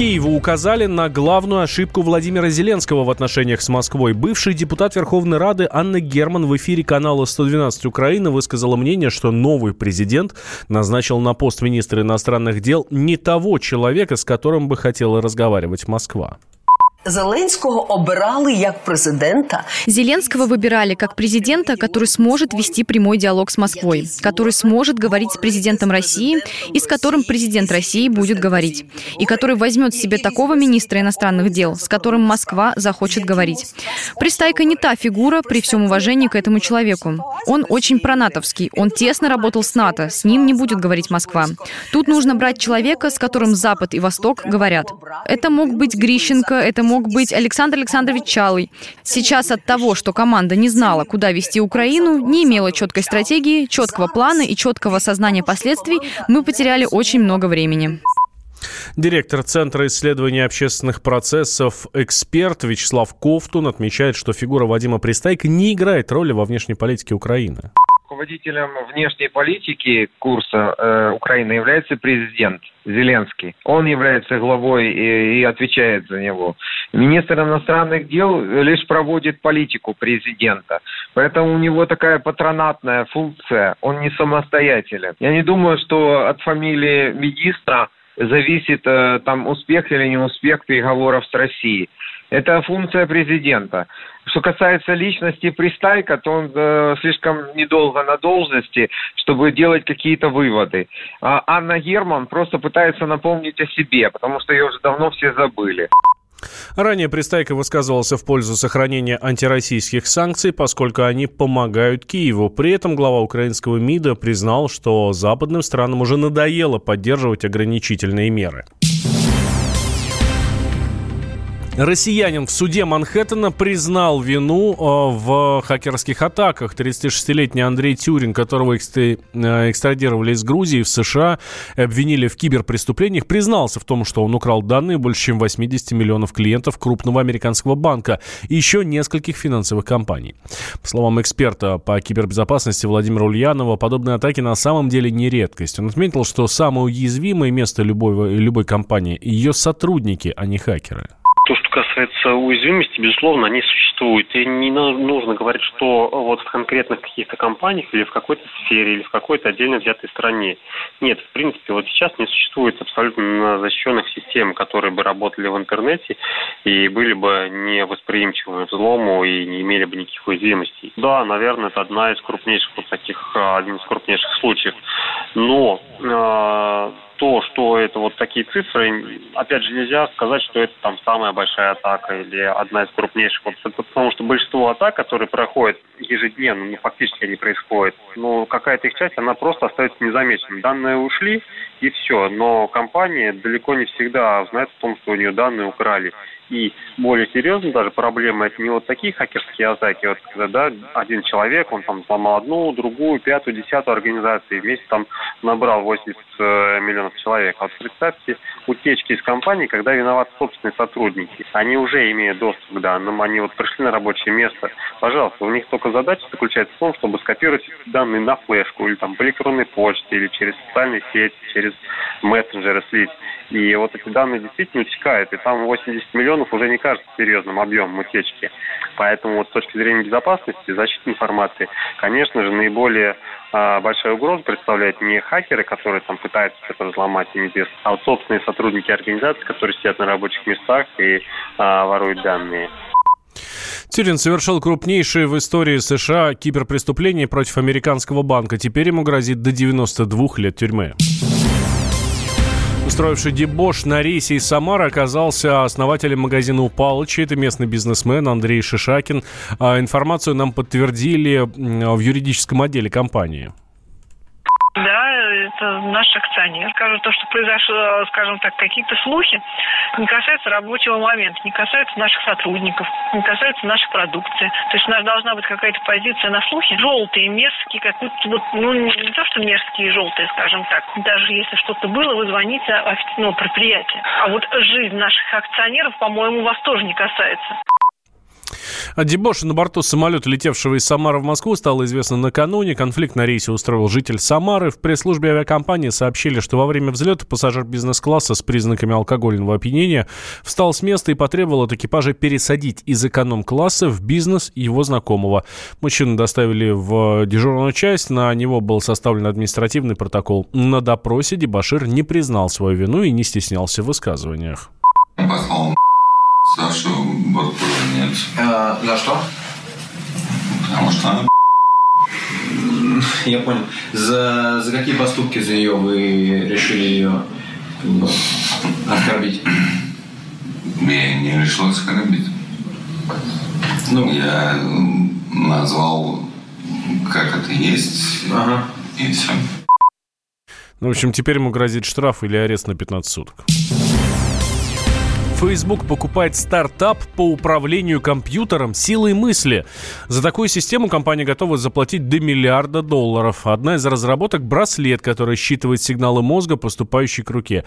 Киеву указали на главную ошибку Владимира Зеленского в отношениях с Москвой. Бывший депутат Верховной Рады Анна Герман в эфире канала 112 Украина высказала мнение, что новый президент назначил на пост министра иностранных дел не того человека, с которым бы хотела разговаривать Москва. Зеленского обирали как президента. Зеленского выбирали как президента, который сможет вести прямой диалог с Москвой, который сможет говорить с президентом России и с которым президент России будет говорить, и который возьмет себе такого министра иностранных дел, с которым Москва захочет говорить. Пристайка не та фигура при всем уважении к этому человеку. Он очень пронатовский, он тесно работал с НАТО, с ним не будет говорить Москва. Тут нужно брать человека, с которым Запад и Восток говорят. Это мог быть Грищенко, это мог быть Александр Александрович Чалый. Сейчас от того, что команда не знала, куда вести Украину, не имела четкой стратегии, четкого плана и четкого сознания последствий, мы потеряли очень много времени. Директор Центра исследования общественных процессов, эксперт Вячеслав Ковтун отмечает, что фигура Вадима Пристайка не играет роли во внешней политике Украины руководителем внешней политики курса э, Украины является президент Зеленский. Он является главой и, и отвечает за него. Министр иностранных дел лишь проводит политику президента. Поэтому у него такая патронатная функция. Он не самостоятелен. Я не думаю, что от фамилии министра зависит э, там успех или не успех переговоров с Россией. Это функция президента. Что касается личности Пристайка, то он э, слишком недолго на должности, чтобы делать какие-то выводы. А Анна Герман просто пытается напомнить о себе, потому что ее уже давно все забыли. Ранее Пристайко высказывался в пользу сохранения антироссийских санкций, поскольку они помогают Киеву. При этом глава украинского МИДа признал, что западным странам уже надоело поддерживать ограничительные меры. Россиянин в суде Манхэттена признал вину э, в хакерских атаках. 36-летний Андрей Тюрин, которого э, экстрадировали из Грузии в США, обвинили в киберпреступлениях, признался в том, что он украл данные больше чем 80 миллионов клиентов крупного американского банка и еще нескольких финансовых компаний. По словам эксперта по кибербезопасности Владимира Ульянова, подобные атаки на самом деле не редкость. Он отметил, что самое уязвимое место любой, любой компании – ее сотрудники, а не хакеры. Касается уязвимости, безусловно, они существуют. И не нужно говорить, что вот в конкретных каких-то компаниях или в какой-то сфере, или в какой-то отдельно взятой стране. Нет, в принципе, вот сейчас не существует абсолютно защищенных систем, которые бы работали в интернете и были бы не восприимчивы взлому и не имели бы никаких уязвимостей. Да, наверное, это одна из крупнейших вот таких, один из крупнейших случаев. Но э, то, что это вот такие цифры, опять же, нельзя сказать, что это там самая большая атака или одна из крупнейших. Потому что большинство атак, которые проходят ежедневно, ну, фактически они происходят, но какая-то их часть, она просто остается незамеченной. Данные ушли, и все. Но компания далеко не всегда знает о том, что у нее данные украли. И более серьезно даже проблема это не вот такие хакерские атаки, вот когда да, один человек, он там сломал одну, другую, пятую, десятую организацию, и вместе там набрал 80 э, миллионов человек. Вот представьте утечки из компании, когда виноваты собственные сотрудники. Они уже имеют доступ к данным, они вот пришли на рабочее место. Пожалуйста, у них только задача заключается в том, чтобы скопировать данные на флешку или там по электронной почте, или через социальные сети, через мессенджеры слить. И вот эти данные действительно утекают, и там 80 миллионов уже не кажется серьезным объемом утечки. Поэтому вот с точки зрения безопасности, защиты информации, конечно же, наиболее а, большая угроза представляет не хакеры, которые там пытаются это неизвестно, а вот собственные сотрудники организации, которые сидят на рабочих местах и а, воруют данные. Тюрин совершил крупнейшее в истории США киберпреступление против американского банка. Теперь ему грозит до 92 лет тюрьмы. Устроивший дебош на рейсе из Самары оказался основателем магазина у Палыча. Это местный бизнесмен Андрей Шишакин. А информацию нам подтвердили в юридическом отделе компании. Да, наш акционер. Скажу, то, что произошло, скажем так, какие-то слухи, не касаются рабочего момента, не касаются наших сотрудников, не касаются нашей продукции. То есть у нас должна быть какая-то позиция на слухи. Желтые, мерзкие, какие-то вот, ну, не то, что мерзкие желтые, скажем так. Даже если что-то было, вы звоните официальному предприятию. А вот жизнь наших акционеров, по-моему, вас тоже не касается. О дебоше на борту самолета, летевшего из Самары в Москву, стало известно накануне. Конфликт на рейсе устроил житель Самары. В пресс-службе авиакомпании сообщили, что во время взлета пассажир бизнес-класса с признаками алкогольного опьянения встал с места и потребовал от экипажа пересадить из эконом-класса в бизнес его знакомого. Мужчину доставили в дежурную часть, на него был составлен административный протокол. На допросе дебашир не признал свою вину и не стеснялся в высказываниях. Послал Сашу нет. А, за что? Потому что она Я понял. За, за какие поступки за ее вы решили ее как бы, оскорбить? Я не решил оскорбить. Ну, Я назвал, как это есть, ага. и все. Ну, в общем, теперь ему грозит штраф или арест на 15 суток. Facebook покупает стартап по управлению компьютером силой мысли. За такую систему компания готова заплатить до миллиарда долларов. Одна из разработок – браслет, который считывает сигналы мозга, поступающие к руке.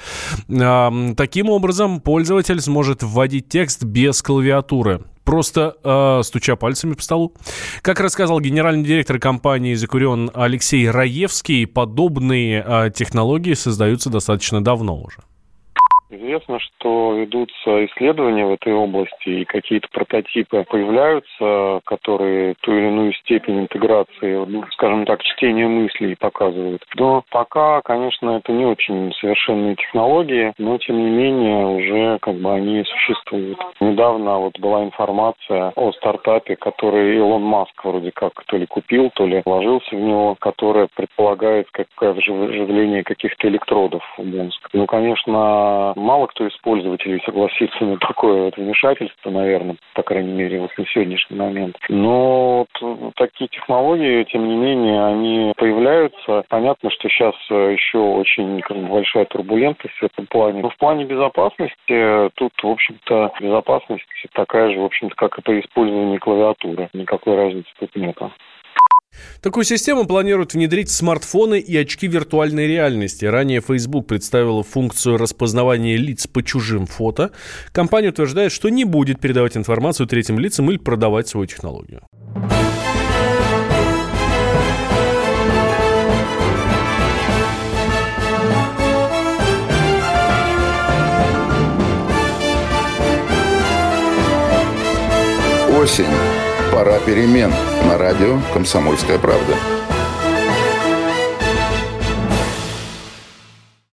Таким образом, пользователь сможет вводить текст без клавиатуры просто э, стуча пальцами по столу. Как рассказал генеральный директор компании «Закурен» Алексей Раевский, подобные э, технологии создаются достаточно давно уже. Известно, что ведутся исследования в этой области и какие-то прототипы появляются, которые ту или иную степень интеграции, ну, скажем так, чтения мыслей показывают. Но пока, конечно, это не очень совершенные технологии, но тем не менее уже как бы они существуют. Недавно вот была информация о стартапе, который Илон Маск вроде как то ли купил, то ли вложился в него, которое предполагает как вживление каких-то электродов в мозг. Ну, конечно, мало кто из пользователей согласится на такое вот вмешательство, наверное, по крайней мере, вот на сегодняшний момент. Но вот такие технологии, тем не менее, они появляются. Понятно, что сейчас еще очень как бы, большая турбулентность в этом плане. Но в плане безопасности тут, в общем-то, безопасность такая же, в общем-то, как и при использовании клавиатуры. Никакой разницы тут нет. Такую систему планируют внедрить в смартфоны и очки виртуальной реальности. Ранее Facebook представила функцию распознавания лиц по чужим фото. Компания утверждает, что не будет передавать информацию третьим лицам или продавать свою технологию. Осень. Пора перемен. На радио «Комсомольская правда».